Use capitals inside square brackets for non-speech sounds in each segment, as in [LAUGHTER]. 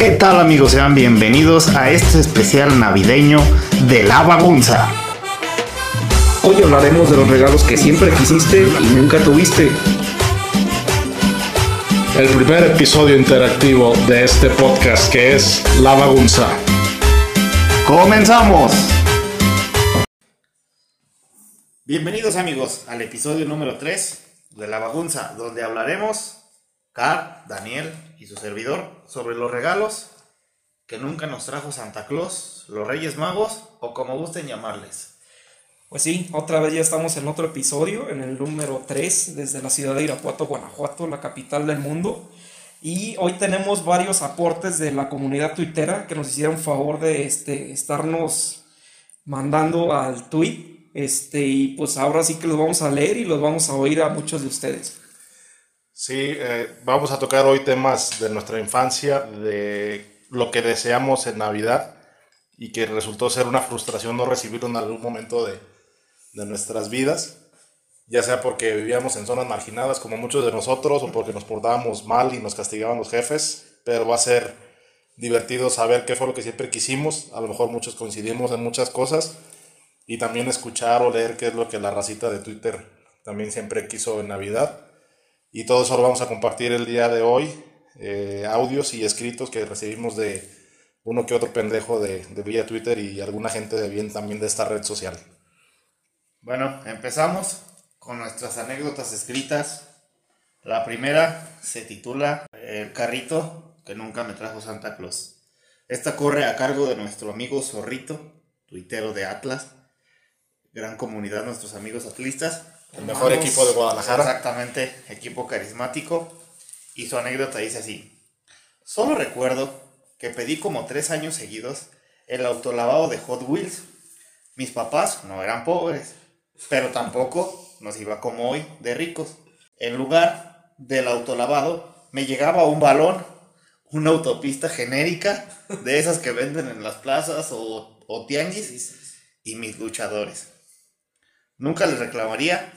¿Qué tal amigos? Sean bienvenidos a este especial navideño de La Bagunza. Hoy hablaremos de los regalos que siempre quisiste y nunca tuviste. El primer episodio interactivo de este podcast que es La Bagunza. ¡Comenzamos! Bienvenidos amigos al episodio número 3 de La Bagunza, donde hablaremos, Car, Daniel y su servidor, sobre los regalos que nunca nos trajo Santa Claus, los Reyes Magos o como gusten llamarles. Pues sí, otra vez ya estamos en otro episodio, en el número 3, desde la ciudad de Irapuato, Guanajuato, la capital del mundo. Y hoy tenemos varios aportes de la comunidad tuitera que nos hicieron favor de este, estarnos mandando al tweet este, y pues ahora sí que los vamos a leer y los vamos a oír a muchos de ustedes. Sí, eh, vamos a tocar hoy temas de nuestra infancia, de lo que deseamos en Navidad y que resultó ser una frustración no recibirlo en algún momento de, de nuestras vidas, ya sea porque vivíamos en zonas marginadas como muchos de nosotros o porque nos portábamos mal y nos castigaban los jefes, pero va a ser divertido saber qué fue lo que siempre quisimos, a lo mejor muchos coincidimos en muchas cosas y también escuchar o leer qué es lo que la racita de Twitter también siempre quiso en Navidad. Y todo eso lo vamos a compartir el día de hoy, eh, audios y escritos que recibimos de uno que otro pendejo de, de vía Twitter y alguna gente de bien también de esta red social. Bueno, empezamos con nuestras anécdotas escritas. La primera se titula El carrito que nunca me trajo Santa Claus. Esta corre a cargo de nuestro amigo Zorrito, tuitero de Atlas. Gran comunidad, nuestros amigos atlistas. El mejor equipo de Guadalajara. Exactamente, equipo carismático. Y su anécdota dice así. Solo recuerdo que pedí como tres años seguidos el autolavado de Hot Wheels. Mis papás no eran pobres, pero tampoco nos iba como hoy de ricos. En lugar del autolavado me llegaba un balón, una autopista genérica de esas que venden en las plazas o, o tianguis y mis luchadores. Nunca les reclamaría,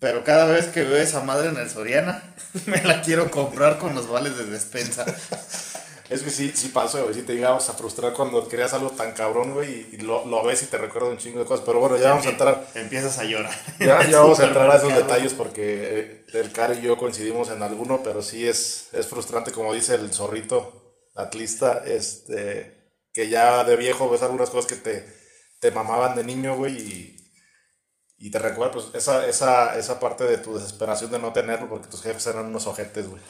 pero cada vez que veo esa madre en el Soriana, [LAUGHS] me la quiero comprar con los vales de despensa. [LAUGHS] Es que sí, sí pasó, güey. Sí te llegabas a frustrar cuando querías algo tan cabrón, güey, y lo, lo ves y te recuerda un chingo de cosas. Pero bueno, ya vamos a entrar. Empiezas a llorar. Ya, ya [LAUGHS] vamos a entrar a esos detalles porque eh, el Cari y yo coincidimos en alguno, pero sí es, es frustrante, como dice el zorrito atlista, este, que ya de viejo ves algunas cosas que te, te mamaban de niño, güey, y, y te recuerda pues esa, esa, esa parte de tu desesperación de no tenerlo porque tus jefes eran unos ojetes, güey.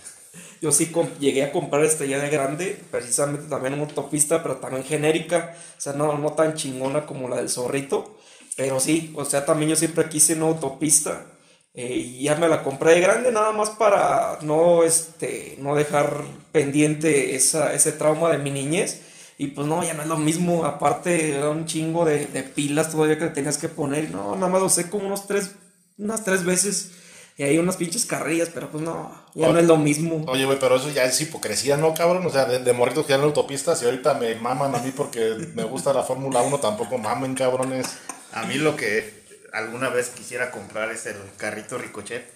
Yo sí llegué a comprar este ya de grande, precisamente también una autopista, pero también genérica, o sea, no, no tan chingona como la del zorrito, pero sí, o sea, también yo siempre quise una autopista eh, y ya me la compré de grande nada más para no, este, no dejar pendiente esa, ese trauma de mi niñez. Y pues no, ya no es lo mismo, aparte era un chingo de, de pilas todavía que le tenías que poner, no, nada más lo usé como unos tres, unas tres veces. Y hay unas pinches carrillas, pero pues no, ya no es lo mismo. Oye, güey, pero eso ya es hipocresía, ¿no, cabrón? O sea, de, de morritos que ya en autopistas y ahorita me maman a mí porque me gusta la Fórmula 1, tampoco mamen, cabrones. A mí lo que alguna vez quisiera comprar es el carrito Ricochet,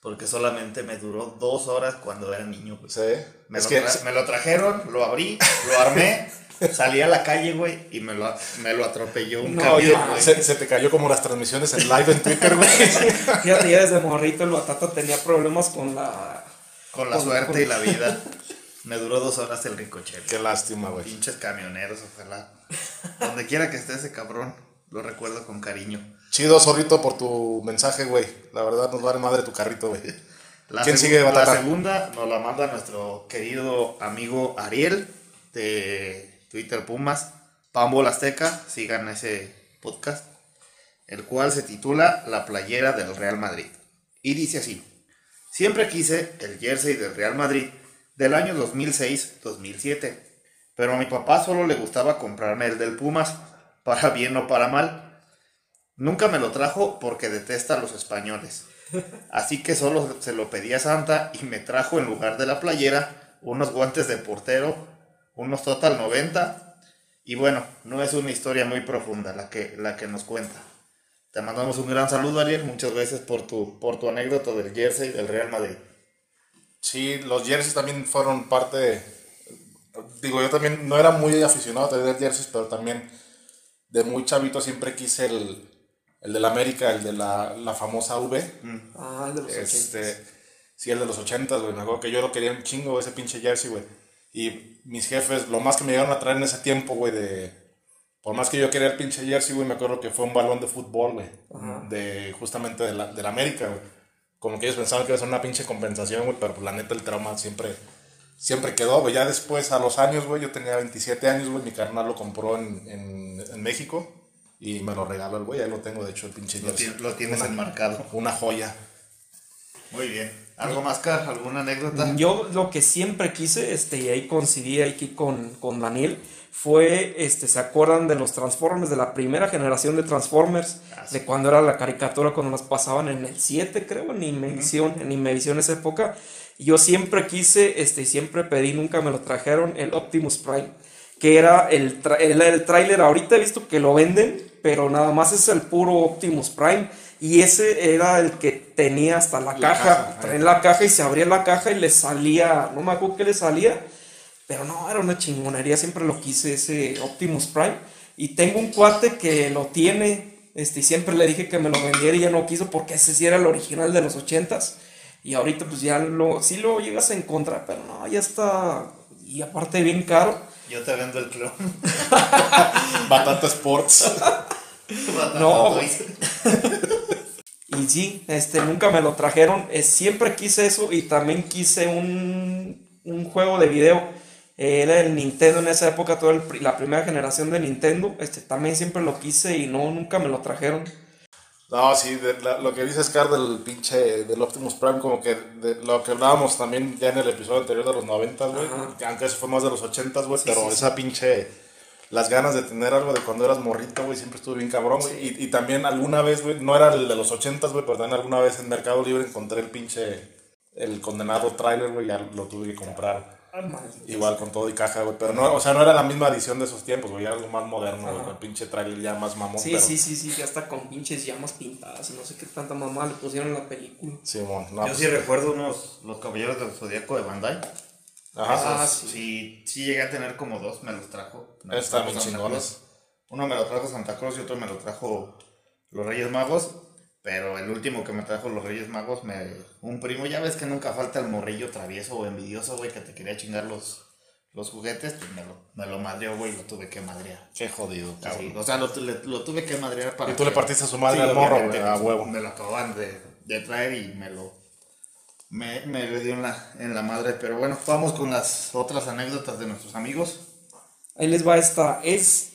porque solamente me duró dos horas cuando era niño. güey. Sí. Me, es lo que tra- me lo trajeron, lo abrí, lo armé, [LAUGHS] salí a la calle, güey, y me lo, me lo atropelló un No, camión, güey. se, se te cayó como las transmisiones en live en Twitter, güey. [LAUGHS] Fíjate, ya desde morrito el batata tenía problemas con la... Con la con- suerte con- y la vida. Me duró dos horas el Ricochet. Qué lástima, güey. Pinches camioneros, ojalá. Donde quiera que esté ese cabrón, lo recuerdo con cariño. Chido, zorrito, por tu mensaje, güey. La verdad nos vale madre tu carrito, güey. La ¿Quién sigue, La Batata? segunda nos la manda nuestro querido amigo Ariel de Twitter Pumas, Pambol Azteca, sigan ese podcast, el cual se titula La playera del Real Madrid. Y dice así, siempre quise el jersey del Real Madrid del año 2006-2007, pero a mi papá solo le gustaba comprarme el del Pumas, para bien o para mal. Nunca me lo trajo porque detesta a los españoles. Así que solo se lo pedí a Santa y me trajo en lugar de la playera unos guantes de portero, unos Total 90. Y bueno, no es una historia muy profunda la que, la que nos cuenta. Te mandamos un gran saludo, Ariel. Muchas gracias por tu, por tu anécdota del jersey del Real Madrid. Sí, los jerseys también fueron parte. digo, yo también no era muy aficionado a tener jerseys, pero también de muy chavito siempre quise el, el del América, el de la, la famosa V. Ah, el de los Este, 80. sí, el de los 80, güey. Me acuerdo que yo lo quería un chingo, ese pinche jersey, güey. Y mis jefes, lo más que me llegaron a traer en ese tiempo, güey, de. Por más que yo quería el pinche jersey, güey, me acuerdo que fue un balón de fútbol, güey. De, justamente de la, de la América, güey. Como que ellos pensaban que iba a ser una pinche compensación, güey, pero pues la neta el trauma siempre, siempre quedó, güey. Ya después, a los años, güey, yo tenía 27 años, güey, mi carnal lo compró en, en, en México y me lo regaló el güey, ahí lo tengo, de hecho, el pinche Lo, jersey. lo tienes Una- enmarcado. Una joya. Muy bien. ¿Algo más, Car? ¿Alguna anécdota? Yo lo que siempre quise, este, y ahí coincidí aquí con, con Daniel, fue, este, ¿se acuerdan de los Transformers, de la primera generación de Transformers? Ah, sí. De cuando era la caricatura, cuando nos pasaban en el 7, creo, en Imevisión, en Imevisión esa época. Y yo siempre quise, este, y siempre pedí, nunca me lo trajeron, el Optimus Prime, que era el, tra- el, el tráiler, ahorita he visto que lo venden, pero nada más es el puro Optimus Prime. Y ese era el que tenía hasta la, La caja, caja, traía la caja y se abría la caja y le salía, no me acuerdo qué le salía, pero no, era una chingonería, siempre lo quise ese Optimus Prime. Y tengo un cuate que lo tiene, este, y siempre le dije que me lo vendiera y ya no quiso porque ese sí era el original de los ochentas. Y ahorita pues ya lo, sí lo llegas a encontrar, pero no, ya está, y aparte bien caro. Yo te vendo el clon. [LAUGHS] Batata Sports. [LAUGHS] No. Y sí, este, nunca me lo trajeron. eh, siempre quise eso y también quise un, un juego de video. eh, era el Nintendo en esa época, toda el la primera generación de Nintendo. Este, también siempre lo quise y no, nunca me lo trajeron. No, sí, de- la- lo que dice Scar del pinche del Optimus Prime, como que de lo que hablábamos también ya en el episodio anterior de los 90, güey, que aunque eso fue más de los 80, güey, pero esa pinche, las ganas de tener algo de cuando eras morrito, güey, siempre estuve bien cabrón, güey, y, y también alguna vez, güey, no era el de los 80, güey, pero también alguna vez en Mercado Libre encontré el pinche, el condenado trailer, güey, ya lo tuve que comprar. Igual con todo y caja, güey. Pero no, o sea, no era la misma edición de esos tiempos, güey. Era algo más moderno, güey. Con el pinche trailer ya más mamón. Sí, pero, sí, sí, sí, ya está con pinches llamas pintadas y no sé qué tanta mamá le pusieron en la película. Simón, no, Yo pues, sí recuerdo unos, los caballeros del zodiaco de Bandai. Ajá. Ah, sí. sí, llegué a tener como dos, me los trajo. Me los Están trajo bien Santa chingones. Uno me lo trajo Santa Claus y otro me lo trajo los Reyes Magos. Pero el último que me trajo los Reyes Magos, me, un primo, ya ves que nunca falta el morrillo travieso o envidioso, güey, que te quería chingar los, los juguetes, pues me lo, me lo madreó, güey, lo tuve que madrear. Qué jodido, Sí, o sea, lo, le- lo tuve que madrear para Y tú le partiste a su madre Sí, al morro, güey, a huevo. Me lo acaban de, de traer y me lo. Me, me le dio en la, en la madre. Pero bueno, vamos con las otras anécdotas de nuestros amigos. Ahí les va esta. Es.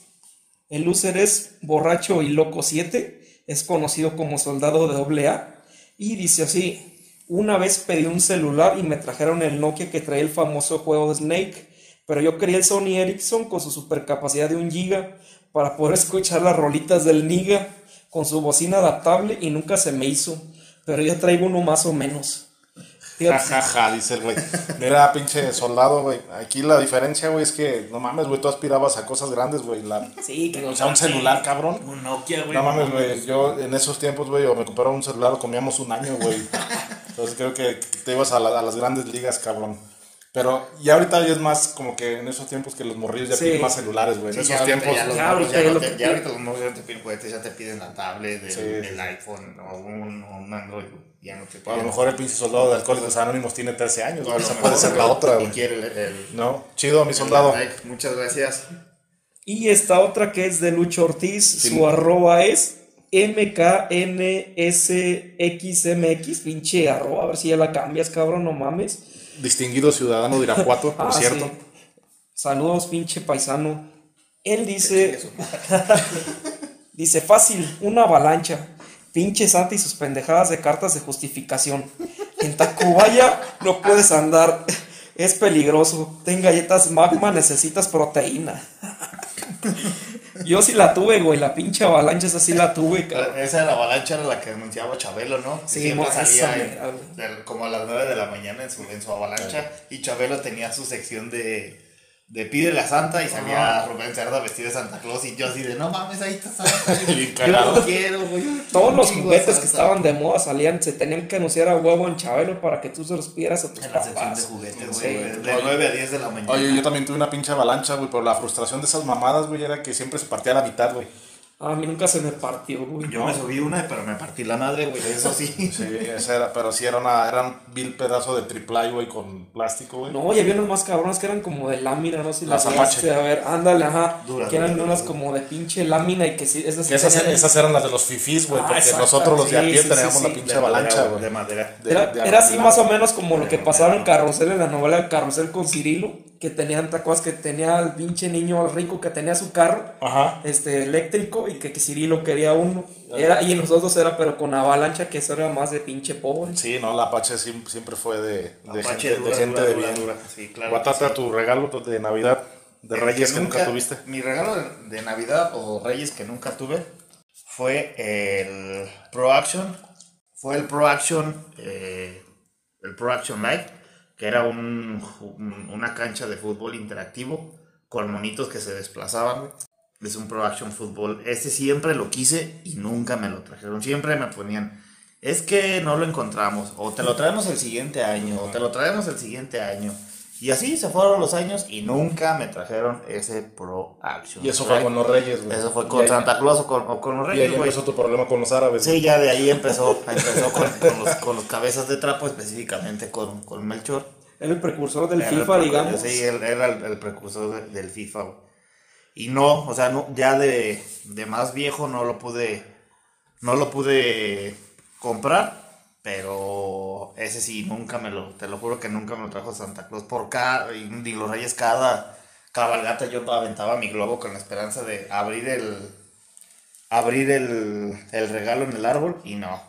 El user es borracho y loco 7. Es conocido como soldado de AA. Y dice así: Una vez pedí un celular y me trajeron el Nokia que traía el famoso juego Snake. Pero yo quería el Sony Ericsson con su supercapacidad de 1 giga para poder [LAUGHS] escuchar las rolitas del Niga con su bocina adaptable y nunca se me hizo. Pero ya traigo uno más o menos. Ja, Fíjate, ja, ja, dice el güey. Mira, pinche soldado, güey. Aquí la diferencia, güey, es que no mames, güey, tú aspirabas a cosas grandes, güey. La... Sí, que O sea, un celular, cabrón. Un Nokia, güey. No mames, güey. Yo en esos tiempos, güey, o me compraron un celular o comíamos un año, güey. [LAUGHS] Entonces creo que te ibas a, la- a las grandes ligas, cabrón. Pero ya ahorita ya es más como que en esos tiempos que los morrillos ya Sí. piden más celulares, güey. En Sí, esos ya tiempos. ya los Ya morros ya ya no te- ya ahorita los morros ya no te piden juguetes, ya te piden la tablet, el, Sí. el iPhone o un, un Android. güey. Ya no te A piden. lo mejor el pinche soldado de Alcohólicos Anónimos tiene 13 años, a güey. Esa puede ser la otra, güey. quiere el, el- No, chido, mi soldado. like. Muchas gracias. Y esta otra que es de Lucho Ortiz, Sí. su arroba es MKNSXMX, pinche arroba, a ver si ya la cambias, cabrón, no mames. Distinguido ciudadano de Irapuato, [LAUGHS] por Ah, cierto. sí. Saludos, pinche paisano. Él dice, [LAUGHS] dice fácil, una avalancha. Pinche Santa y sus pendejadas de cartas de justificación. En Tacubaya no puedes andar, es peligroso. Ten galletas magma, necesitas proteína. Yo sí la tuve, güey, la pinche avalancha esa sí la tuve, cabrón. Esa de la avalancha era la que anunciaba Chabelo, ¿no? Sí, Siempre salía en- como a las 9 de la mañana en su, en su avalancha. Y Chabelo tenía su sección de, de Pídele a Santa y salía Rubén Cerda vestido de Santa Claus y yo así de, no mames, ahí está Santa. [LAUGHS] Yo lo quiero, güey. Todos los juguetes Santa. que estaban de moda salían, se tenían que anunciar a huevo en Chabelo para que tú se los pidieras a tus En la sección de papás. juguetes, Sí. güey. De 9 a 10 de la mañana. Oye, yo también tuve una pinche avalancha, güey, pero la frustración de esas mamadas, güey, era que siempre se partía a la mitad, güey. A mí nunca se me partió, güey. Yo me subí una, pero me partí la madre, güey. Eso sí. Sí, esa era, pero sí era una, era un vil pedazo de triple güey, con plástico, güey. No, y había unos más cabrones que eran como de lámina, no sé si Las Apache. A ver, ándale, ajá. Duras, que eran duras, unas duras. como de pinche lámina y que sí, esas Que esas, tenían- esas eran las de los fifís, güey, Ah, porque exacto, nosotros los de a sí, pie sí, teníamos sí, la sí. pinche De avalancha, güey, güey. De madera. De- Era, de- era así más o menos como lo que pasaba en Carrusel, en la novela Carrusel con Cirilo, que tenían tacuas que tenía el pinche niño rico que tenía su carro Ajá. este eléctrico y que, que Cirilo quería uno. Era, y en los otros era pero con avalancha, que eso era más de pinche pobre. Sí, no, la Apache siempre fue de, de gente, dura, de, gente dura, de dura, bien. dura. Sí, claro. Guatata, tu regalo de Navidad de El Reyes que nunca tuviste. Mi regalo de, de Navidad o Reyes que nunca tuve fue el Pro Action. Fue el Pro Action, eh, el Pro Action Live, que era un, un- una cancha de fútbol interactivo con monitos que se desplazaban. Es un Pro Action Fútbol. Este siempre lo quise y nunca me lo trajeron. Siempre me ponían, es que no lo encontramos. O te lo traemos el siguiente año. O te lo traemos el siguiente año. Y así se fueron los años y nunca me trajeron ese Pro Action. Y eso fue con los Reyes, güey. Eso fue con ahí- Santa Claus o con, o con los Y ahí Reyes, güey. empezó tu problema con los árabes. Sí, ya de ahí empezó, empezó con, con los, con los cabezas de trapo, específicamente con, con Melchor. Era el precursor del Era el FIFA, precursor- digamos. Sí, él era el, el precursor de- del FIFA, güey. Y no, o sea, no, ya de, de más viejo no lo pude, no lo pude comprar, pero ese sí, nunca me lo, te lo juro que nunca me lo trajo Santa Claus. Por cada, y, los reyes cada cabalgata yo aventaba mi globo con la esperanza de abrir el, abrir el, el regalo en el árbol y no.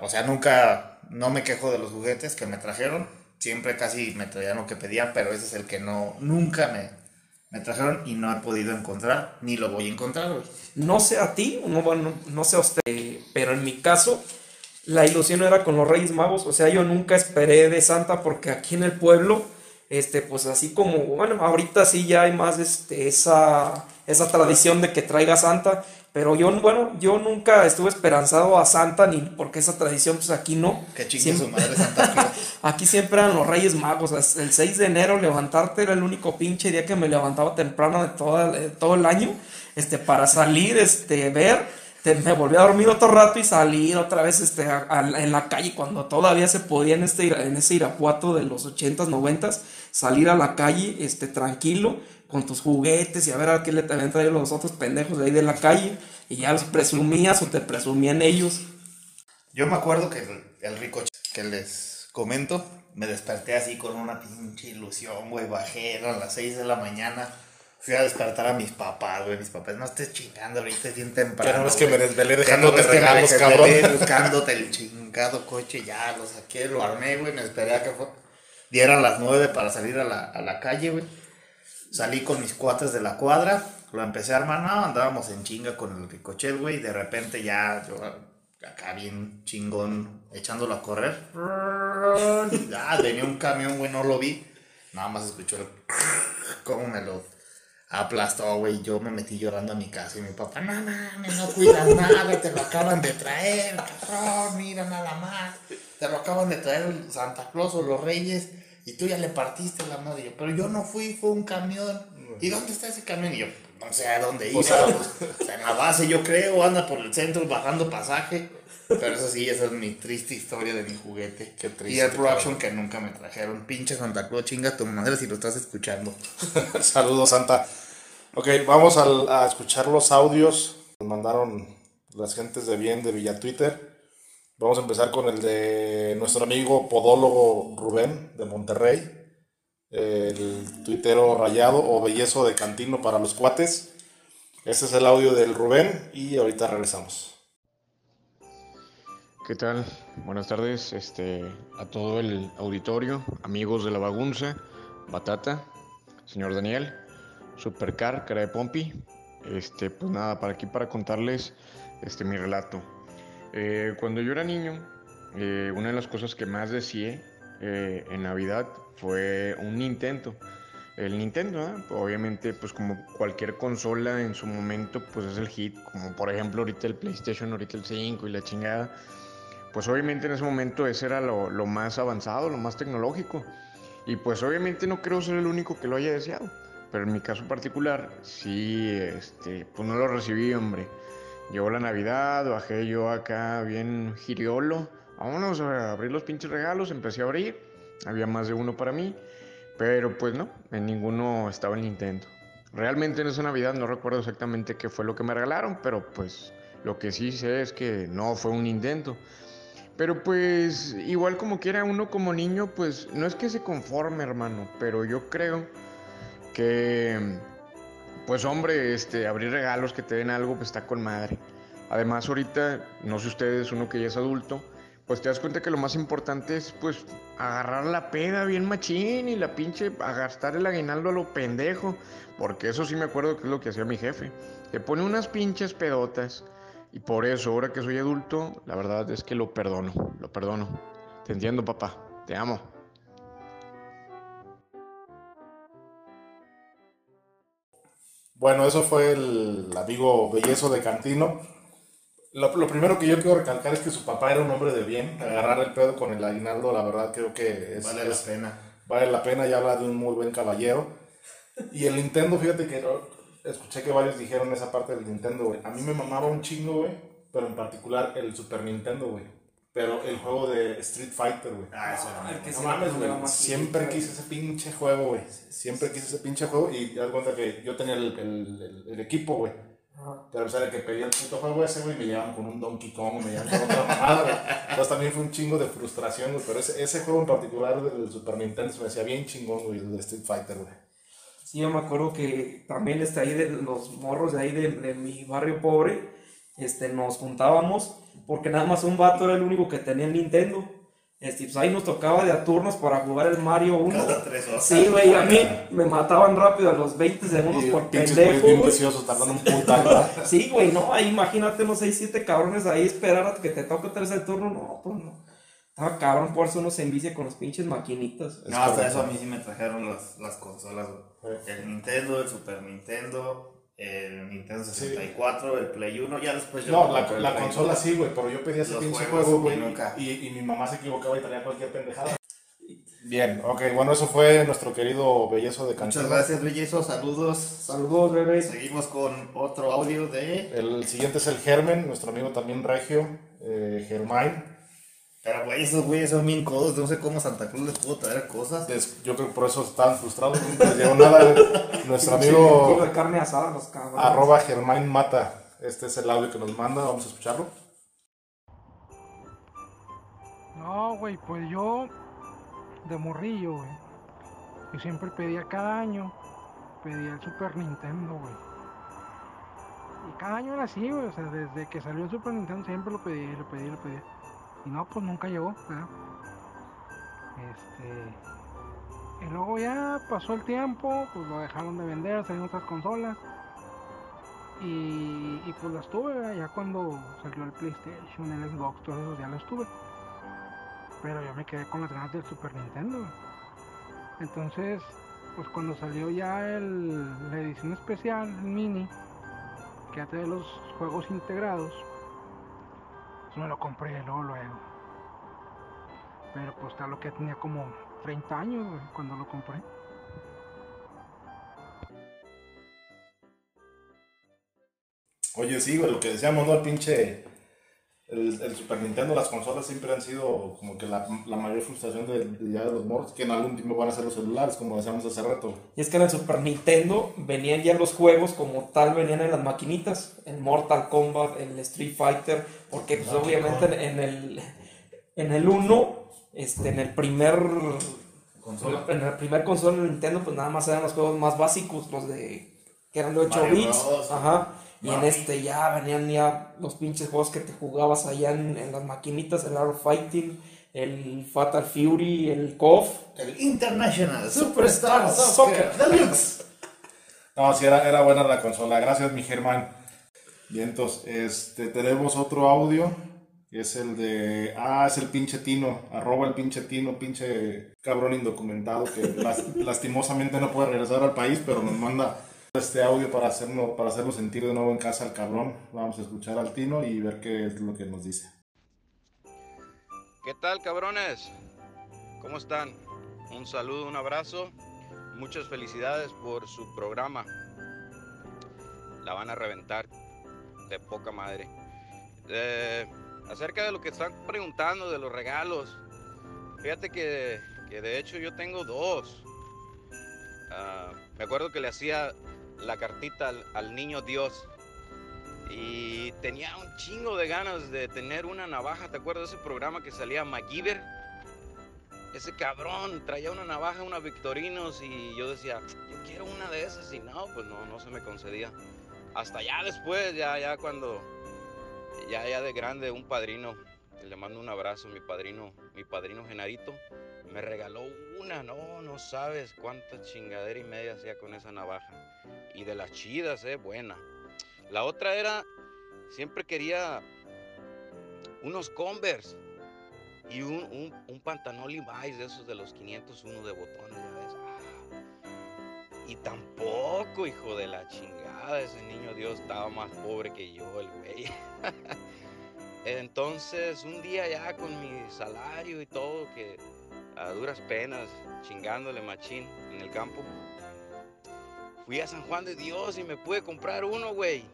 O sea, nunca, no me quejo de los juguetes que me trajeron. Siempre casi me traían lo que pedían, pero ese es el que no, nunca me, me trajeron y no he podido encontrar, ni lo voy a encontrar. No sé a ti, no, bueno, no sé a usted, pero en mi caso, la ilusión era con los Reyes Magos. O sea, yo nunca esperé de Santa porque aquí en el pueblo, este, pues así como, bueno, ahorita sí ya hay más este, esa, esa tradición de que traiga Santa. Pero yo, bueno, yo nunca estuve esperanzado a Santa, ni porque esa tradición, pues aquí no. Que chingue su madre Santa Claus. Aquí siempre eran los Reyes Magos. El 6 de enero levantarte era el único pinche día que me levantaba temprano de todo, de todo el año. Este, para salir, este, ver. Me volví a dormir otro rato y salir otra vez este, a- a- en la calle cuando todavía se podía en, este, en ese Irapuato de los 80s, 90s, salir a la calle este, tranquilo con tus juguetes y a ver a qué le habían traído los otros pendejos de ahí de la calle y ya los presumías o te presumían ellos. Yo me acuerdo que el, el rico que les comento, me desperté así con una pinche ilusión, güey. Bajé, eran las 6 de la mañana. Fui a despertar a mis papás, güey. Mis papás, no estés chingando, ahorita es bien temprano. Ya no ves que me desvelé Ya dejándote no que me regalos, desvelé cabrón. buscándote [LAUGHS] el chingado coche, ya lo saqué, lo armé, güey. Me esperé a que fue- dieran las 9 para salir a la, a la calle, güey. Salí con mis cuates de la cuadra, lo empecé a armar, no, andábamos en chinga con el ricochet, güey, y de repente ya, yo acá bien chingón, echándolo a correr. Ah, venía un camión, güey, no lo vi, nada más escuchó el [LAUGHS] cómo me lo aplastó, güey, yo me metí llorando a mi casa y mi papá, no mames, no cuidas nada, te lo acaban de traer, cabrón, mira nada más, te lo acaban de traer el Santa Claus o los Reyes. Y tú ya le partiste la madre. Yo, pero yo no fui, fue un camión. ¿Y dónde está ese camión? Y yo, no sé a dónde iba. pues, en la base, yo creo, anda por el centro bajando pasaje. Pero eso sí, esa es mi triste historia de mi juguete. Qué triste, Y el Pro. Action que nunca me trajeron. Pinche Santa Claus, chinga tu madre si lo estás escuchando. [LAUGHS] Saludos, Santa. Ok, vamos al- a escuchar los audios. Nos mandaron las gentes de bien de Villa Twitter. Vamos a empezar con el de nuestro amigo podólogo Rubén de Monterrey. El tuitero rayado o bellezo de Cantino para los cuates. Este es el audio del Rubén y ahorita regresamos. ¿Qué tal? Buenas tardes este, a todo el auditorio, amigos de la bagunza, Batata, señor Daniel, Supercar, cara de Pompi. Este, pues nada, para aquí para contarles este, mi relato. Eh, cuando yo era niño, eh, una de las cosas que más deseé eh, en Navidad fue un Nintendo. el Nintendo, ¿eh? Obviamente, pues como cualquier consola en su momento, pues es el hit, como por ejemplo ahorita el PlayStation, ahorita el 5 y la chingada. Pues obviamente en ese momento ese era lo, lo más avanzado, lo más tecnológico. Y pues obviamente no creo ser el único que lo haya deseado. Pero en mi caso particular, sí, este, pues no lo recibí, hombre. Llegó la Navidad, bajé yo acá bien giriolo. Vámonos a abrir los pinches regalos, empecé a abrir. Había más de uno para mí. Pero pues no, en ninguno estaba el Nintendo. Realmente en esa Navidad no recuerdo exactamente qué fue lo que me regalaron, pero pues lo que sí sé es que no fue un Nintendo. Pero pues igual como quiera uno como niño, pues no es que se conforme, hermano, pero yo creo que pues hombre, este abrir regalos que te den algo pues está con madre. Además ahorita, no sé ustedes, uno que ya es adulto, pues te das cuenta que lo más importante es pues agarrar la peda bien machín y la pinche a gastar el aguinaldo a lo pendejo, porque eso sí me acuerdo que es lo que hacía mi jefe. Te pone unas pinches pedotas y por eso ahora que soy adulto, la verdad es que lo perdono, lo perdono. Te entiendo, papá. Te amo. Bueno, eso fue el amigo Bellezo de Cantino. Lo, lo primero que yo quiero recalcar es que su papá era un hombre de bien. Agarrar el pedo con el aguinaldo, la verdad creo que es, Vale la es- pena. vale la pena y habla de un muy buen caballero. Y el Nintendo, fíjate que escuché que varios dijeron esa parte del Nintendo, güey. A mí me mamaba un chingo, güey. Pero en particular el Super Nintendo, güey. Pero el juego de Street Fighter, güey. Ah, eso era El que No mames, güey. Siempre quise ese pinche juego, güey. Siempre quise ese pinche juego. Y te das cuenta que yo tenía el, el- el- el equipo, güey. Pero, o sea, el que pedía el puto juego ese, güey, me llevaban con un Donkey Kong, me llevaban con otra mamada, güey. Entonces también fue un chingo de frustración, güey. Pero ese, ese juego en particular del Super Nintendo se me hacía bien chingón, güey, el de Street Fighter, güey. Sí, yo me acuerdo que también este, ahí de los morros de ahí de, de mi barrio pobre, este, nos juntábamos porque nada más un vato era el único que tenía el Nintendo. Este, pues ahí nos tocaba de a turnos para jugar el Mario 1. Cada tres horas. Sí, güey, a mí me mataban rápido a los 20 segundos Y por pendejo, bien güey. viciosos, tardando un ¿verdad? Sí, güey, no, ahí imagínate unos 6, 7 cabrones ahí esperar a que te toque el turno, no, pues no. Estaba cabrón, por eso uno se envicia con los pinches maquinitas. No, hasta eso a mí sí me trajeron las, las consolas, güey. Sí. El Nintendo, el Super Nintendo, el Nintendo 64, el Play 1, ya después yo No, la, consola sí, güey, pero yo pedía ese pinche juego, güey, y y, y mi mamá se equivocaba y traía cualquier pendejada. Bien, ok, bueno, eso fue nuestro querido bellezo de Cantino. Muchas gracias, Bellezo, saludos. Saludos, bebés. Seguimos con otro audio de... El siguiente es el Germen, nuestro amigo también regio, eh, Germain. Pero, güey, esos güeyes son bien codos, no sé cómo Santa Cruz les pudo traer cosas. Yo creo que por eso estaban frustrados, nunca les llegó nada. güey. Nuestro amigo de carne asada, los cabrones. arroba Germain Mata. Este es el audio que nos manda, vamos a escucharlo. No, güey, pues yo de morrillo, güey. Yo siempre pedía cada año, pedía el Super Nintendo, güey. Y cada año era así, güey. O sea, desde que salió el Super Nintendo siempre lo pedía, y lo pedía, y lo pedía. Y no, pues nunca llegó. Este. Y luego ya pasó el tiempo, pues lo dejaron de vender, salieron otras consolas. Y, y pues las tuve, ya cuando salió el PlayStation, el Xbox, todo eso ya las tuve. Pero yo me quedé con las ganas del Super Nintendo. Entonces, pues cuando salió ya el, la edición especial, el mini, que ya los juegos integrados, me lo compré luego. Pero pues tal lo que tenía como 30 años cuando lo compré. Oye, sí, lo que decíamos, ¿no? El pinche. El, el Super Nintendo, las consolas siempre han sido como que la, la mayor frustración de, de ya de los morros, que en algún tiempo van a ser los celulares, como decíamos hace rato. Y es que en el Super Nintendo venían ya los juegos como tal, venían en las maquinitas, el Mortal Kombat, el Street Fighter, porque pues obviamente en, en el en el 1, este, en el primer Consola. en el primer consola de Nintendo, pues nada más eran los juegos más básicos, los de que eran de 8 Mario bits, Bros. ajá. Y en Mario. este ya venían ya los pinches juegos que te jugabas allá en, en las maquinitas, el Art of Fighting, el Fatal Fury, el KOF. El International Superstar Superstar Soccer Soccer Deluxe. [LAUGHS] No, sí, era, era buena la consola. Gracias, mi Germán. Vientos, este, tenemos otro audio Es el de. Ah, es el pinche Tino. Arroba el pinche Tino, pinche cabrón indocumentado que las- [LAUGHS] lastimosamente no puede regresar al país, pero nos manda este audio para hacerlo, para hacerlo sentir de nuevo en casa al cabrón. Vamos a escuchar al Tino y ver qué es lo que nos dice. ¿Qué tal, cabrones? ¿Cómo están? Un saludo, un abrazo. Muchas felicidades por su programa. La van a reventar de poca madre. Eh, acerca de lo que están preguntando de los regalos. Fíjate que, que de hecho yo tengo dos. Ah, me acuerdo que le hacía la cartita al, niño Dios. Y tenía un chingo de ganas de tener una navaja. ¿Te acuerdas ese programa que salía MacGyver? Ese cabrón traía una navaja, una Victorinos y yo decía, yo quiero una de esas y no, pues no, no se me concedía. Hasta ya después, ya, ya cuando, ya, ya de grande, un padrino, le mando un abrazo, mi padrino, mi padrino Genarito, me regaló una, no, no sabes cuánta chingadera y media hacía con esa navaja. Y de las chidas, eh, buena. La otra era, siempre quería unos Converse y un, un, un pantalón de esos de los 501 de botones, ya ves. Ah. Y tampoco, hijo de la chingada, ese niño Dios estaba más pobre que yo, el güey. [LAUGHS] Entonces, un día ya con mi salario y todo, que a duras penas, chingándole machín en el campo, fui a San Juan de Dios y me pude comprar uno, güey.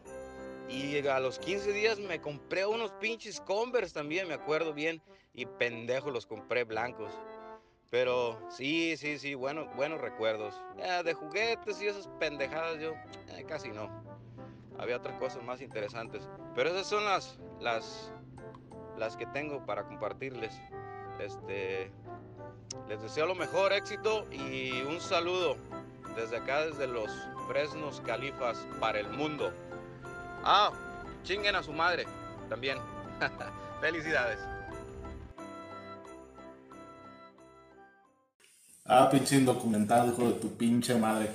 Y a los 15 días me compré unos pinches Converse también, me acuerdo bien. Y pendejo los compré blancos. Pero sí, sí, sí, bueno, buenos recuerdos. De juguetes y esas pendejadas yo eh, casi no. Había otras cosas más interesantes. Pero esas son las, las, las que tengo para compartirles. Este, les deseo lo mejor, éxito y un saludo desde acá, desde los Fresnos Califas para el mundo. Ah, chinguen a su madre también. [LAUGHS] Felicidades. Ah, pinche indocumentado, hijo de tu pinche madre.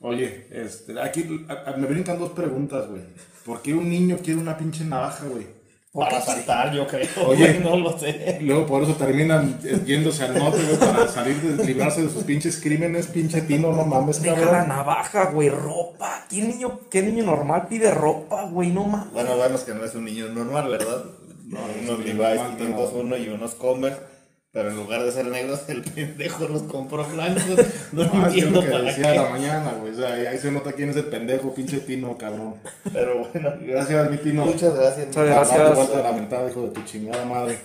Oye, este, aquí me brincan dos preguntas, güey. ¿Por qué un niño quiere una pinche navaja, güey? Para saltar, yo creo. [LAUGHS] Oye. no lo sé. Luego por eso terminan yéndose al norte, güey, para salir de librarse de sus pinches crímenes, pinche tino, no mames, Deja la cabrón. navaja, güey, ropa. ¿Qué niño, qué niño normal pide ropa, güey? No mames. Bueno, bueno, es que no es un niño normal, ¿verdad? No, unos es Levi's normal, 501 y unos Converse. Pero en lugar de ser negros, [LAUGHS] el pendejo los compró blancos. [LAUGHS] No, es que es entiendo lo que para decía de la qué. mañana, güey. O sea, ahí se nota quién es el pendejo, pinche tino, cabrón. Pero bueno, [LAUGHS] Gracias, mi tino. muchas gracias. Muchas Gracias. lamentada, hijo de tu chingada madre.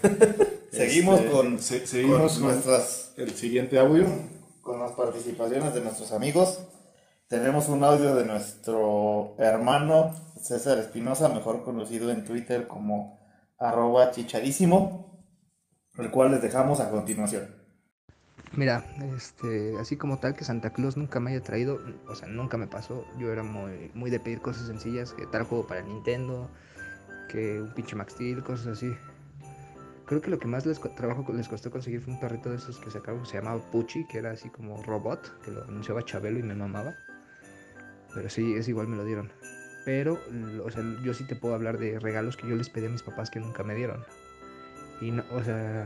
Seguimos Este, con, se- seguimos con con nuestras el siguiente audio. con las participaciones de nuestros amigos. Tenemos un audio de nuestro hermano César Espinosa, mejor conocido en Twitter como arroba chicharísimo, el cual les dejamos a continuación. Mira, este, así como tal que Santa Claus nunca me haya traído, o sea, nunca me pasó. Yo era muy, muy de pedir cosas sencillas, que tal juego para Nintendo, que un pinche Max Steel, cosas así. Creo que lo que más les trabajo les costó conseguir fue un perrito de esos que sacaron, se llamaba Pucci, que era así como robot, que lo anunciaba Chabelo y me mamaba. Pero sí, es igual me lo dieron. Pero, o sea, yo sí te puedo hablar de regalos que yo les pedí a mis papás que nunca me dieron. Y no, o sea,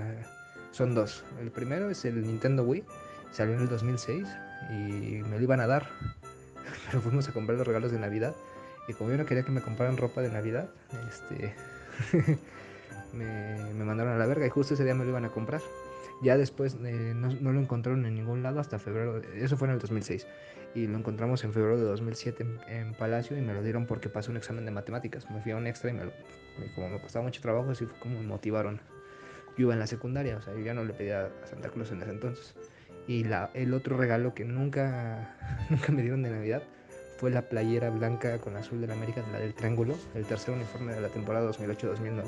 son dos. El primero es el Nintendo Wii. Salió en el 2006 y me lo iban a dar. [LAUGHS] Pero fuimos a comprar los regalos de Navidad. Y como yo no quería que me compraran ropa de Navidad, este, [LAUGHS] me, me mandaron a la verga y justo ese día me lo iban a comprar. Ya después eh, no, no lo encontraron en ningún lado hasta febrero. Eso fue en el 2006. Y lo encontramos en febrero de 2007 en, Palacio y me lo dieron porque pasé un examen de matemáticas. Me fui a un extra y me lo, y como me costaba mucho trabajo, así fue como me motivaron yo iba en la secundaria, o sea, yo ya no le pedía a Santa Claus en ese entonces. Y la, el otro regalo que nunca, [LAUGHS] nunca me dieron de Navidad fue la playera blanca con azul de la América, la del Triángulo, el tercer uniforme de la temporada 2008-2009,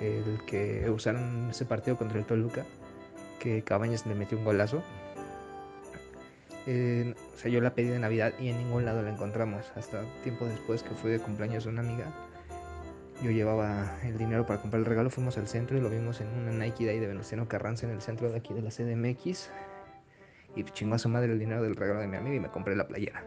el que usaron ese partido contra el Toluca, que Cabañas le metió un golazo. O sea, yo la pedí de Navidad y en ningún lado la encontramos. Hasta tiempo después que fue de cumpleaños de una amiga, yo llevaba el dinero para comprar el regalo, fuimos al centro y lo vimos en una Nike de ahí de Venustiano Carranza en el centro de aquí de la CDMX. Y chingó a su madre el dinero del regalo de mi amiga y me compré la playera.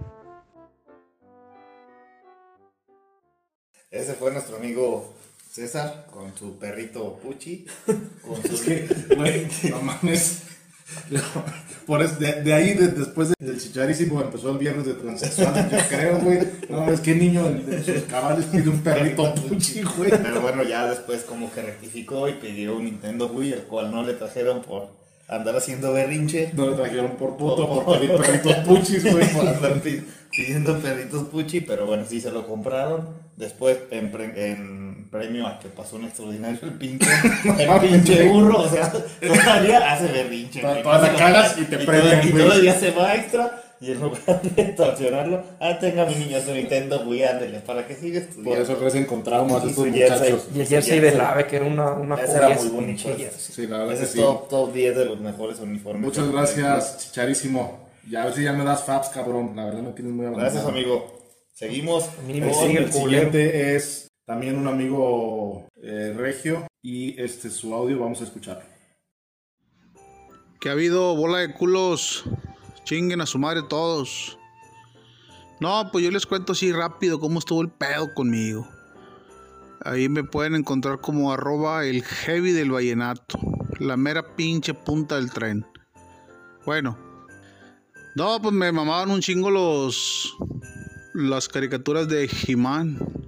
Ese fue nuestro amigo César con su perrito Puchi. Con [LAUGHS] Es su... que, güey, [LAUGHS] no mames. [LAUGHS] Por eso, de, de ahí, de- después del chicharísimo, empezó el viernes de transexuales, yo [LAUGHS] creo, güey. No mames, qué niño en, en sus cabales pide un perrito [LAUGHS] puchi, güey. Pero bueno, ya después como que rectificó y pidió un Nintendo Wii, el cual no le trajeron por andar haciendo berrinche. No le trajeron por puto, por pedir perritos puchis, güey. [LAUGHS] por andar pi- pidiendo perritos Puchi, pero bueno, sí se lo compraron. Después, en, pre- premio a que pasó un extraordinario el pinche, [LAUGHS] el pinche burro, o sea, todavía hace berrinche. güey. Todavía la cagas y te Y premian, todavía- Y todavía se va extra. Y en lugar de torsionarlo, ah, tenga mi niño su Nintendo Wii, ándele, para que siga estudiando. Por eso crecen con traumas Y estos muchachos. Y el jersey de ave, que era una, una Ese era muy bonito. Sí, la verdad Ese es sí. top, top 10 de los mejores uniformes. Muchas gracias, chicharísimo. Ya a ver si ya me das faps, cabrón. La verdad me tienes muy avanzado. Gracias, amigo. Seguimos. Mínimo con sigue El el siguiente es también un amigo eh, regio y este su audio vamos a escucharlo. Que ha habido bola de culos. Chinguen a su madre todos. No, pues yo les cuento así rápido cómo estuvo el pedo conmigo. Ahí me pueden encontrar como arroba el heavy del vallenato. La mera pinche punta del tren. Bueno. No, pues me mamaban un chingo los... Las caricaturas de He-Man.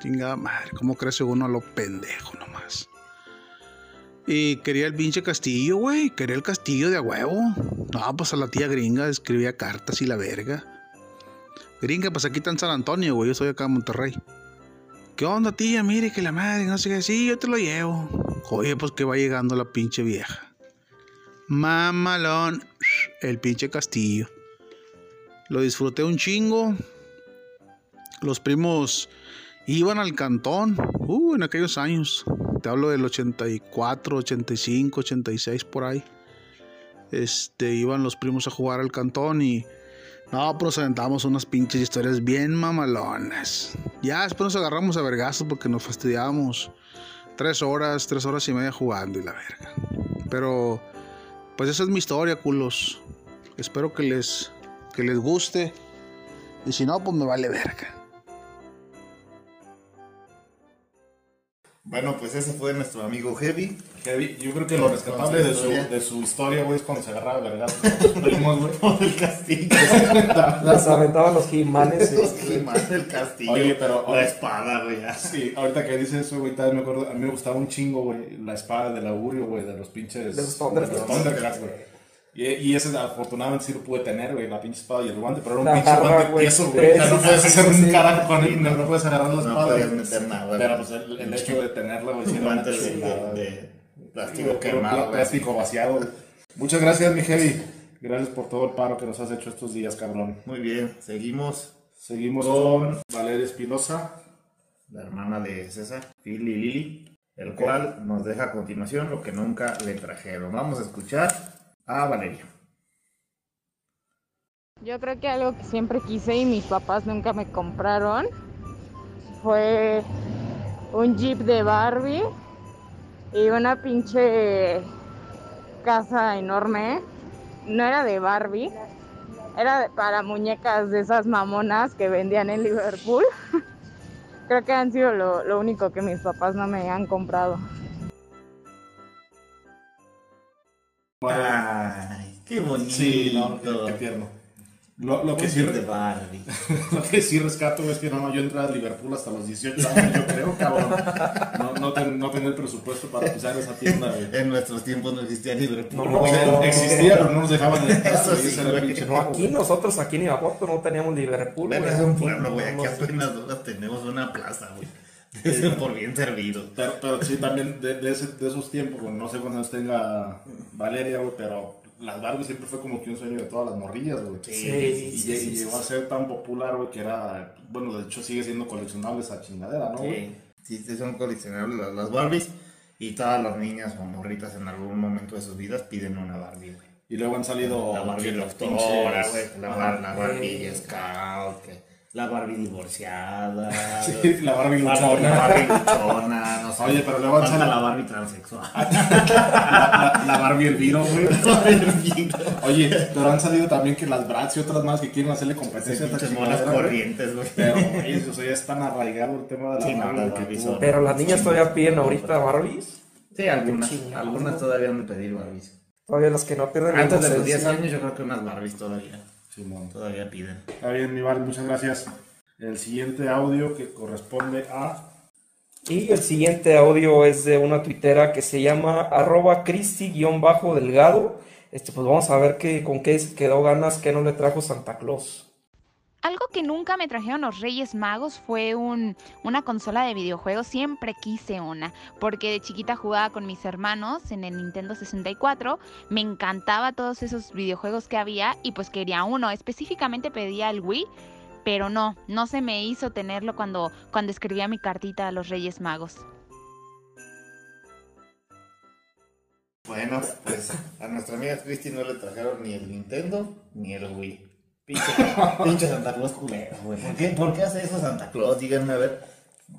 Chingada madre, cómo crece uno a lo pendejo nomás. Y quería el pinche castillo, güey. Quería el castillo de a huevo. No, pues a la tía gringa escribía cartas y la verga. Gringa, pues aquí está en San Antonio, güey. Yo soy acá en Monterrey. ¿Qué onda, tía? Mire que la madre, no sé qué. Sí, yo te lo llevo. Oye, pues que va llegando la pinche vieja. Mamalón. El pinche castillo. Lo disfruté un chingo. Los primos iban al cantón. Uh, en aquellos años. Te hablo del 84, 85, 86 por ahí. Este, iban los primos a jugar al cantón y no, nos aventamos unas pinches historias bien mamalonas. Ya después nos agarramos a vergazos porque nos fastidiábamos tres horas, tres horas y media jugando y la verga. Pero, pues esa es mi historia, culos. Espero que les, que les guste. Y si no, pues me vale verga. Bueno, pues ese fue nuestro amigo Heavy. Heavy, yo creo que lo rescatable de su, de su historia, güey, es cuando se agarraba el vergazo. [LAUGHS] Primos, güey. Por [LAUGHS] el castillo. Las aventaban los jimanes. Los He-Man del castillo. Oye, pero- La espada, güey. ya. Sí, ahorita que dices eso, güey, también me acuerdo, a mí me gustaba un chingo, güey, la espada del augurio, güey, de los pinches... De los Thundercats. de los Thundercats, güey. Y, y ese afortunadamente sí lo pude tener, güey, la pinche espada y el guante, pero era un La pinche guante tieso, güey. Sea, no puedes hacer un carajo con él, no, no puedes agarrar la No espada. podías güey. meter nada. Pero pues el, el hecho de tenerla, güey, sí de, plástico quemado. plástico vaciado. Muchas gracias, mi Heavy. Gracias por todo el paro que nos has hecho estos días, cabrón. Muy bien, seguimos. Seguimos con Valeria Espinosa. La hermana de César, Philly Lili, el cual nos deja a continuación lo que nunca le trajeron. Vamos a escuchar a Valeria. Yo creo que algo que siempre quise y mis papás nunca me compraron fue un jeep de Barbie y una pinche casa enorme. No era de Barbie, era para muñecas de esas mamonas que vendían en Liverpool. [LAUGHS] Creo que han sido lo, lo único que mis papás no me han comprado. Ay, qué bonito. Sí, no, qué, tierno. Lo, lo que sí, [LAUGHS] lo que sí rescato es que no, no, yo entré a Liverpool hasta los 18 años, yo creo, cabrón. No, no, ten- no tener presupuesto para pisar esa tienda, güey. En nuestros tiempos no existía Liverpool. No, no. Existía, pero no nos dejaban entrar. Eso sí, pinche No, aquí nosotros, aquí en Irapuato, no teníamos Liverpool. Güey. es un pueblo, güey. Aquí apenas tenemos una plaza, güey. [LAUGHS] Por bien servido. Pero, pero sí, también de, de, ese- de esos tiempos, bueno, no sé cuándo tenga Valeria, güey, pero las Barbie siempre fue como que un sueño de todas las morrillas, güey. Sí, Y, sí, lle- sí, y sí, llegó a ser tan popular, güey, que era, bueno, de hecho sigue siendo coleccionable esa chingadera, ¿no? güey? Sí, sí, son coleccionables las, las Barbies. Y todas las niñas o morritas en algún momento de sus vidas piden una Barbie, güey. Y luego han salido La Barbie doctora, güey. La, la Barbie Scout. Que La Barbie divorciada. [LAUGHS] Sí, la Barbie La, luchona. la Barbie luchona, no sé. Oye, pero luego Falta sale- la Barbie transexual. La, [LAUGHS] la Barbie Elviro, güey. Oye, pero han salido también que las Bratz y otras más que quieren hacerle competencia Pinches monas güey. corrientes, güey. Pero, oye, o sea, ya están arraigado el tema de la Sí, no, Barbie. Barbie son- Pero las niñas todavía piden ahorita Barbies. Sí, algunas. Algunas ¿no? todavía han de pedir Barbies. Todavía las que no pierden la Antes de los 10 inocencia. años, yo creo que unas Barbies todavía. Simón. Todavía piden. Está bien, mi Val, muchas gracias. El siguiente audio que corresponde a. Y el siguiente audio es de una tuitera que se llama arroba cristi-delgado. Este, pues vamos a ver qué, con qué quedó ganas, qué no le trajo Santa Claus. Algo que nunca me trajeron los Reyes Magos fue un, una consola de videojuegos. Siempre quise una, porque de chiquita jugaba con mis hermanos en el Nintendo 64. Me encantaba todos esos videojuegos que había y pues quería uno. Específicamente pedía el Wii, pero no, no se me hizo tenerlo cuando, cuando escribía mi cartita a los Reyes Magos. Bueno, pues a nuestra amiga Christy no le trajeron ni el Nintendo ni el Wii. Pinche, [LAUGHS] pinche Santa Claus culero, güey. ¿Por qué, ¿Por qué hace eso Santa Claus? Díganme a ver.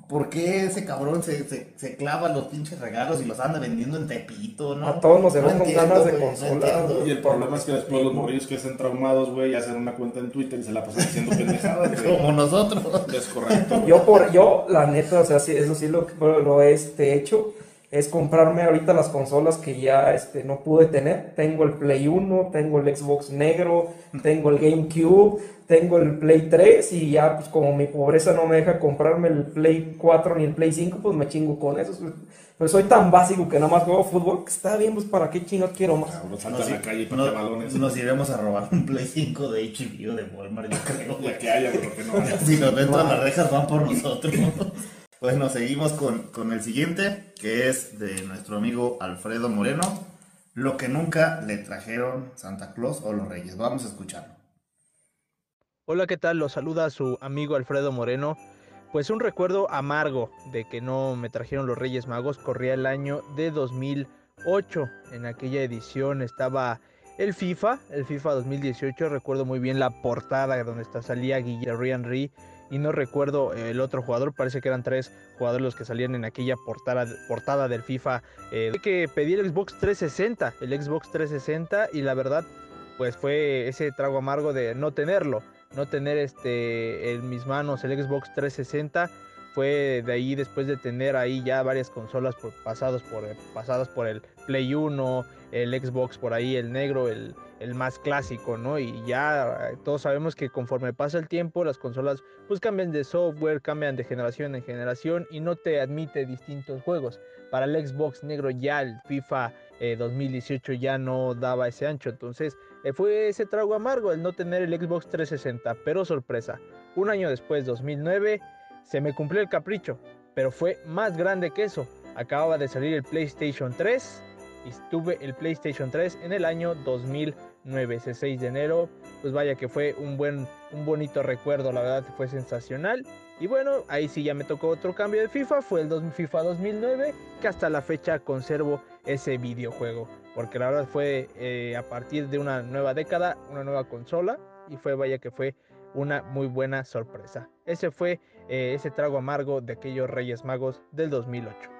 ¿Por qué ese cabrón se, se, se clava los pinches regalos y los anda vendiendo en Tepito, no? A todos nos dejó No con entiendo, ganas de güey, no consola, entiendo. Y el problema es que después los morrillos que estén traumados, güey, hacen una cuenta en Twitter y se la pasan diciendo pendejadas, güey. Como nosotros. Es correcto. Yo, por, yo, la neta, o sea, sí, eso sí lo, lo he este, hecho, es comprarme ahorita las consolas que ya este, no pude tener. Tengo el Play 1, tengo el Xbox negro, tengo el GameCube, tengo el Play 3 y ya, pues como mi pobreza no me deja comprarme el Play 4 ni el Play 5, pues me chingo con eso. Pues soy tan básico que nada más juego fútbol, que está bien, pues para qué chingados quiero más. Cabrón, salta Nos, a la calle y no- balones. nos iremos a robar un Play 5 de HBO de Walmart, yo creo. [LAUGHS] La que haya, pero que no haya. [LAUGHS] Si nos ven todas las rejas, van por nosotros. [LAUGHS] Bueno, seguimos con, con el siguiente, que es de nuestro amigo Alfredo Moreno. Lo que nunca le trajeron Santa Claus o los Reyes. Vamos a escucharlo. Hola, ¿qué tal? Los saluda su amigo Alfredo Moreno. Pues un recuerdo amargo de que no me trajeron los Reyes Magos corría el año de 2008. En aquella edición estaba el FIFA, el FIFA 2018. Recuerdo muy bien la portada donde está, salía Guillermo Henry y no recuerdo el otro jugador. Parece que eran tres jugadores los que salían en aquella portada, portada del FIFA. Eh, que pedí el Xbox 360, el Xbox 360 y la verdad pues fue ese trago amargo de no tenerlo no tener este en mis manos el Xbox 360 fue de ahí después de tener ahí ya varias consolas pasados por pasadas por el Play 1 el Xbox por ahí el negro el, el más clásico no y ya eh, todos sabemos que conforme pasa el tiempo las consolas pues cambian de software cambian de generación en generación y no te admite distintos juegos. Para el Xbox negro ya el FIFA eh, 2018 ya no daba ese ancho. Entonces eh, fue ese trago amargo el no tener el Xbox 360, pero sorpresa, un año después, 2009, se me cumplió el capricho, pero fue más grande que eso. Acababa de salir el PlayStation 3 y tuve el PlayStation 3 en el año 2009, ese 6 de enero, pues vaya que fue un buen, un bonito recuerdo, la verdad fue sensacional. Y bueno, ahí sí ya me tocó otro cambio de FIFA, fue el FIFA 2009, que hasta la fecha conservo ese videojuego porque la verdad fue eh, a partir de una nueva década, una nueva consola, y fue, vaya que fue una muy buena sorpresa. Ese fue eh, ese trago amargo de aquellos Reyes Magos del 2008.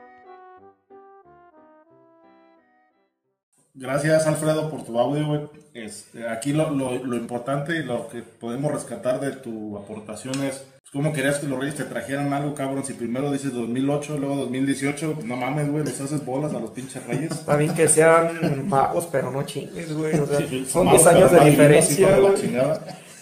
Gracias, Alfredo, por tu audio, güey. Este, aquí lo, lo, lo importante y lo que podemos rescatar de tu aportación es pues, cómo querías que los Reyes te trajeran algo, cabrón. Si primero dices 2008, luego 2018, no mames, güey, les haces bolas a los pinches Reyes. Está bien que sean magos, pero no chingues, güey. O sea, Sí, son magos, 10 años de diferencia, güey.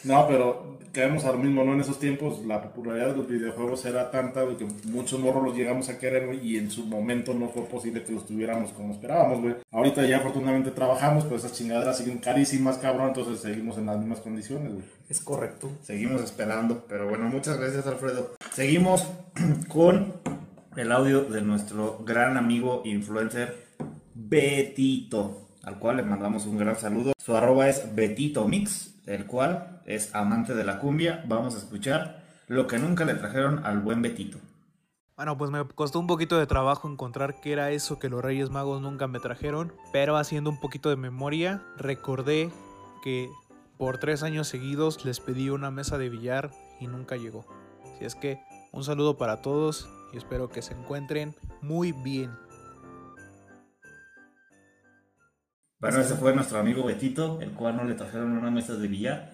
No, pero caemos al mismo, ¿no? En esos tiempos la popularidad de los videojuegos era tanta güey, que muchos morros los llegamos a querer, güey, y en su momento no fue posible que los tuviéramos como esperábamos, güey. Ahorita ya afortunadamente trabajamos, pero esas chingaderas siguen carísimas, cabrón, entonces seguimos en las mismas condiciones, güey. Es correcto. Seguimos esperando, pero bueno, muchas gracias Alfredo. Seguimos [CLEARS THROAT] con el audio de nuestro gran amigo influencer Betito, al cual le mandamos un gran saludo. Su arroba es Betito Mix, el cual es amante de la cumbia. Vamos a escuchar lo que nunca le trajeron al buen Betito. Bueno, pues me costó un poquito de trabajo encontrar qué era eso que los Reyes Magos nunca me trajeron, pero haciendo un poquito de memoria, recordé que por tres años seguidos les pedí una mesa de billar y nunca llegó. Así es que un saludo para todos y espero que se encuentren muy bien. Bueno, ese fue nuestro amigo Betito, el cual no le trajeron una mesa de billar.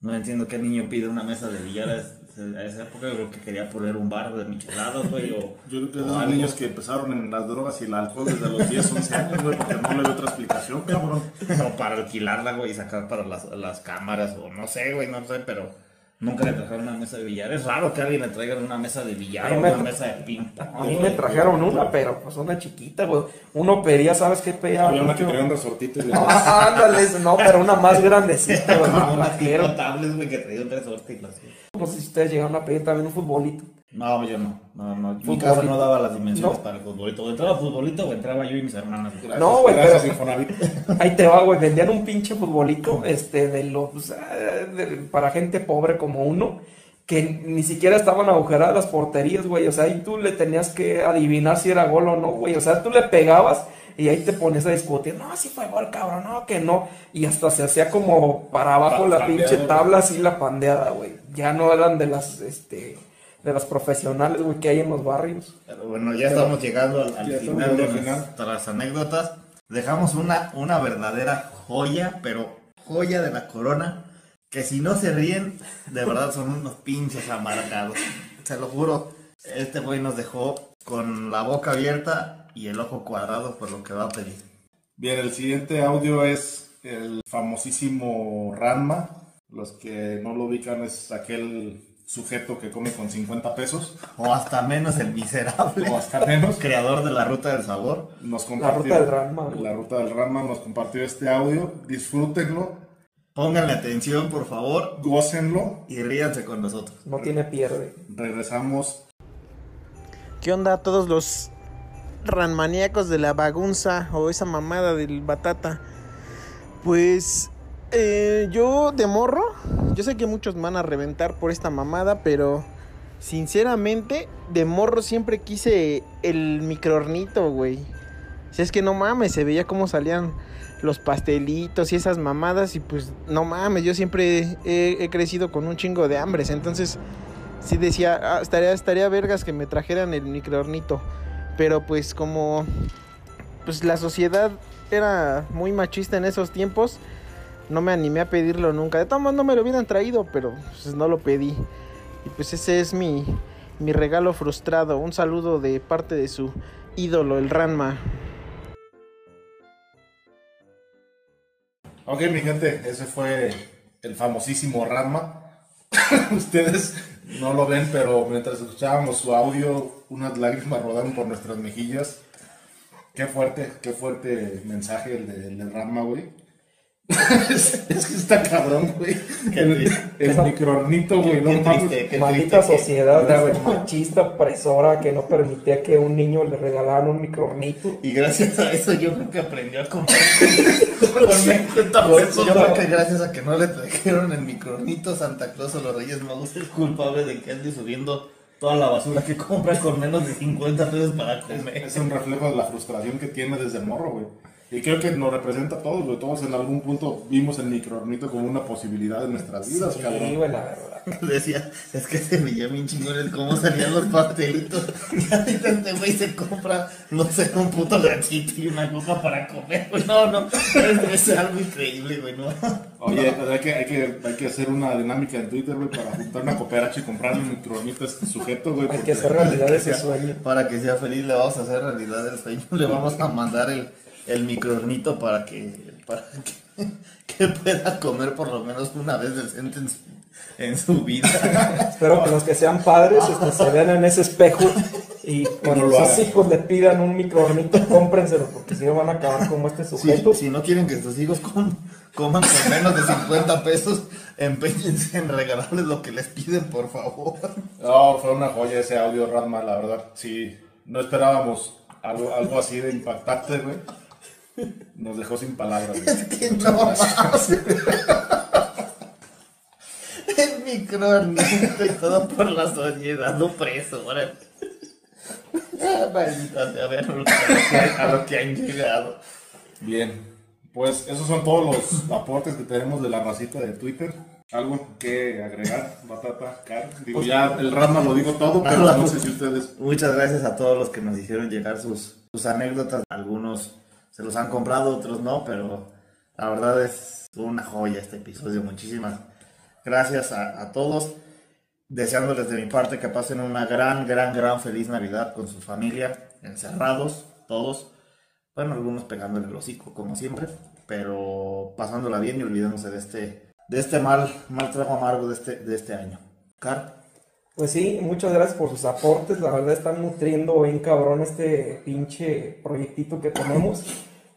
No entiendo qué niño pide una mesa de billar a es- a esa época. Yo creo que quería poner un bar de micheladas, güey. O, Yo creo que niños que empezaron en las drogas y el alcohol desde los 10, 11 años, güey, porque no le veo otra explicación, cabrón. O para alquilarla, güey, y sacar para las, las cámaras, o no sé, güey, no sé, pero nunca le trajeron una mesa de billar. Es raro que alguien le traiga una mesa de billar o una tra- mesa de ping pong. A mí me trajeron una, pero pues una chiquita, güey. Uno pedía, ¿sabes qué pedía? Había una que quería un resortito y le [LAUGHS] Ah, ándale, no, pero una más grandecita, [LAUGHS] güey. Una la quiero. güey, que traía un resorte y la hacía. No sé si ustedes llegaron a pedir también un futbolito. No, yo no. No, no. Mi casa no daba las dimensiones No. para el futbolito. O entraba futbolito o entraba yo y mis hermanas. No, güey, pero [LAUGHS] ahí te va, güey. Vendían un pinche futbolito, este, de los, de- para gente pobre como uno, que ni siquiera estaban agujeradas las porterías, güey. O sea, ahí tú le tenías que adivinar si era gol o no, güey. O sea, tú le pegabas y ahí te pones a discutir, no, si fue gol, cabrón, no, que no. Y hasta se hacía como para abajo Pa- la pinche tabla, así la pandeada, güey. Ya no eran de las, este, de las profesionales, güey, que hay en los barrios. Pero bueno, ya estamos llegando al, al final de llegando al final. nuestras anécdotas. Dejamos una, una verdadera joya, pero joya de la corona. Que si no se ríen, de verdad son unos pinches amargados. Se lo juro. Este güey nos dejó con la boca abierta y el ojo cuadrado por lo que va a pedir. Bien, el siguiente audio es el famosísimo Ranma. Los que no lo ubican es aquel sujeto que come con 50 pesos. O hasta menos el miserable. [LAUGHS] O hasta menos. Creador de la ruta del sabor. Nos La compartió, ruta del Ranma. La ruta del Ranma nos compartió este audio. Disfrútenlo, Pónganle atención, por favor, gócenlo. y ríanse con nosotros. No tiene pierde. Regresamos. ¿Qué onda a todos los ranmaníacos de la bagunza o esa mamada del batata? Pues eh, yo de morro, yo sé que muchos van a reventar por esta mamada, pero sinceramente de morro siempre quise el microornito, güey. Si es que no mames, se veía cómo salían los pastelitos y esas mamadas y pues no mames, yo siempre he, he crecido con un chingo de hambres, entonces sí decía, "Ah, estaría, estaría vergas que me trajeran el microornito. Pero pues como pues la sociedad era muy machista en esos tiempos, no me animé a pedirlo nunca. De todos modos no me lo hubieran traído, pero pues no lo pedí. Y pues ese es mi, mi regalo frustrado. Un saludo de parte de su ídolo, el Ranma. Ok, mi gente, ese fue el famosísimo Ranma. [LAUGHS] Ustedes no lo ven, pero mientras escuchábamos su audio, unas lágrimas rodaron por nuestras mejillas. Qué fuerte, qué fuerte mensaje el de Ranma, güey. Es, [LAUGHS] es que está cabrón, güey. El, el microornito, güey. No mames. Maldita sociedad este, güey. machista, opresora, que no permitía que un niño le regalaran un microornito. Y gracias a eso yo creo que aprendió a comer [LAUGHS] con 50 pesos. Yo creo que gracias a que no le trajeron el microornito, Santa Claus o los Reyes Magos es culpable de que ande subiendo toda la basura que compra con menos de 50 pesos para comer. Es un reflejo de la frustración que tiene desde morro, güey. Y creo que nos representa a todos, güey. Todos en algún punto vimos el microornito como una posibilidad de nuestras vidas, Sí, cabrón. güey, la verdad. [LAUGHS] Decía, es que se veía bien chingón el cómo salían los pastelitos. [LAUGHS] Y ahorita este güey se compra, no sé, un puto ganchito y una coca para comer, güey. No, no, es, es algo increíble, güey, ¿no? Oye, pues hay que, hay, que, hay que hacer una dinámica en Twitter, güey, para juntar una cooperacha y comprarle un microornito a este sujeto, güey. Hay porque- que hacer realidad ese sueño. Para que sea feliz le vamos a hacer realidad el sueño. Le vamos a mandar el, el microornito para que, para que, [LAUGHS] que pueda comer por lo menos una vez decente en su, en su vida. [LAUGHS] Espero que los que sean padres este, se vean en ese espejo y cuando lo sus hijos le pidan un microornito, cómprenselo, porque si no van a acabar como este sujeto. si no quieren que sus hijos com- coman con menos de 50 pesos, empeñense en regalarles lo que les piden, por favor. No, fue una joya ese audio, Ranma, la verdad. Sí, no esperábamos algo, algo así de impactante, güey. Nos dejó sin palabras, güey. Que no mames. El microornito y todo por la sociedad opresora. Ah, Maldita sea, a ver a lo que- han llegado. Bien. pues esos son todos los aportes que tenemos de la racita de Twitter. ¿Algo que agregar, Batata, Car? Digo, ya el Rasma lo digo todo, pero no sé si ustedes... Muchas gracias a todos los que nos hicieron llegar sus, sus anécdotas. Algunos se los han comprado, otros no, pero la verdad es una joya este episodio. Muchísimas gracias a, todos. Deseándoles de mi parte que pasen una gran, gran, gran feliz Navidad con su familia, encerrados, todos. Bueno, algunos pegándole el hocico, como siempre, pero pasándola bien y olvidándose de este, de este mal, mal trago amargo de este, de este año. Car. Pues sí, muchas gracias por sus aportes. La verdad están nutriendo bien cabrón este pinche proyectito que tenemos.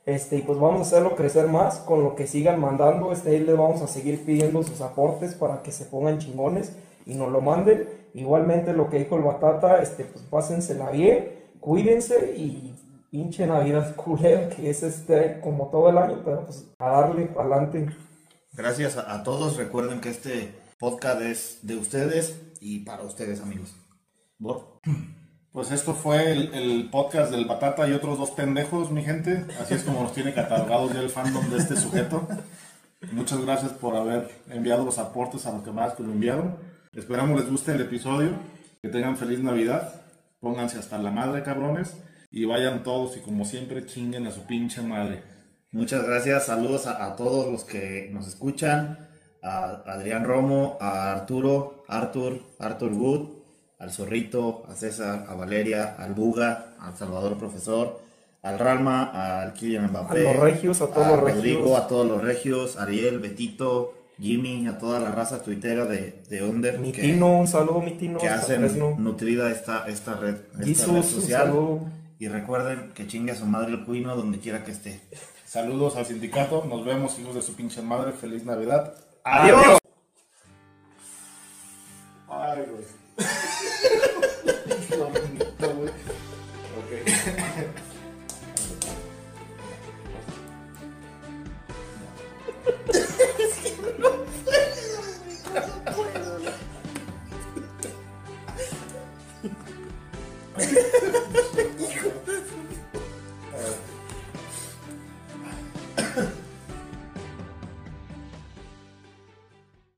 Este, y pues vamos a hacerlo crecer más con lo que sigan mandando. Este, ahí les vamos a seguir pidiendo sus aportes para que se pongan chingones y nos lo manden. Igualmente lo que dijo el Batata, este, pues pásensela bien, cuídense y pinche Navidad culera que es este como todo el año, pero pues a darle adelante. Gracias a todos. Recuerden que este podcast es de ustedes y para ustedes, amigos. Bor. Pues esto fue el, el podcast del Batata y otros dos pendejos, mi gente. Así es como nos tiene catalogados ya el fandom de este sujeto. Muchas gracias por haber enviado los aportes a los que más que lo enviaron. Esperamos les guste el episodio. Que tengan feliz Navidad. Pónganse hasta la madre, cabrones. Y vayan todos y como siempre chinguen a su pinche madre. Muchas gracias, saludos a, a todos los que nos escuchan, a Adrián Romo, a Arturo, Arthur, Arthur Wood, al Zorrito, a César, a Valeria, al Buga, al Salvador Profesor, al Ralma, al Kylian Mbappé, A los regios, a todos los Rodrigo, regios. a todos los regios, Ariel, Betito, Jimmy, a toda la raza tuitera de, de Under Mi que, Tino, un saludo, mi Tino. que hacen nutrida esta, esta red, esta Jesus, red social. Y recuerden que chingue a su madre el cuino donde quiera que esté. Saludos al sindicato. Nos vemos, hijos de su pinche madre. Feliz Navidad. ¡Adiós! Ay, güey. Lo bonito, güey. Ok.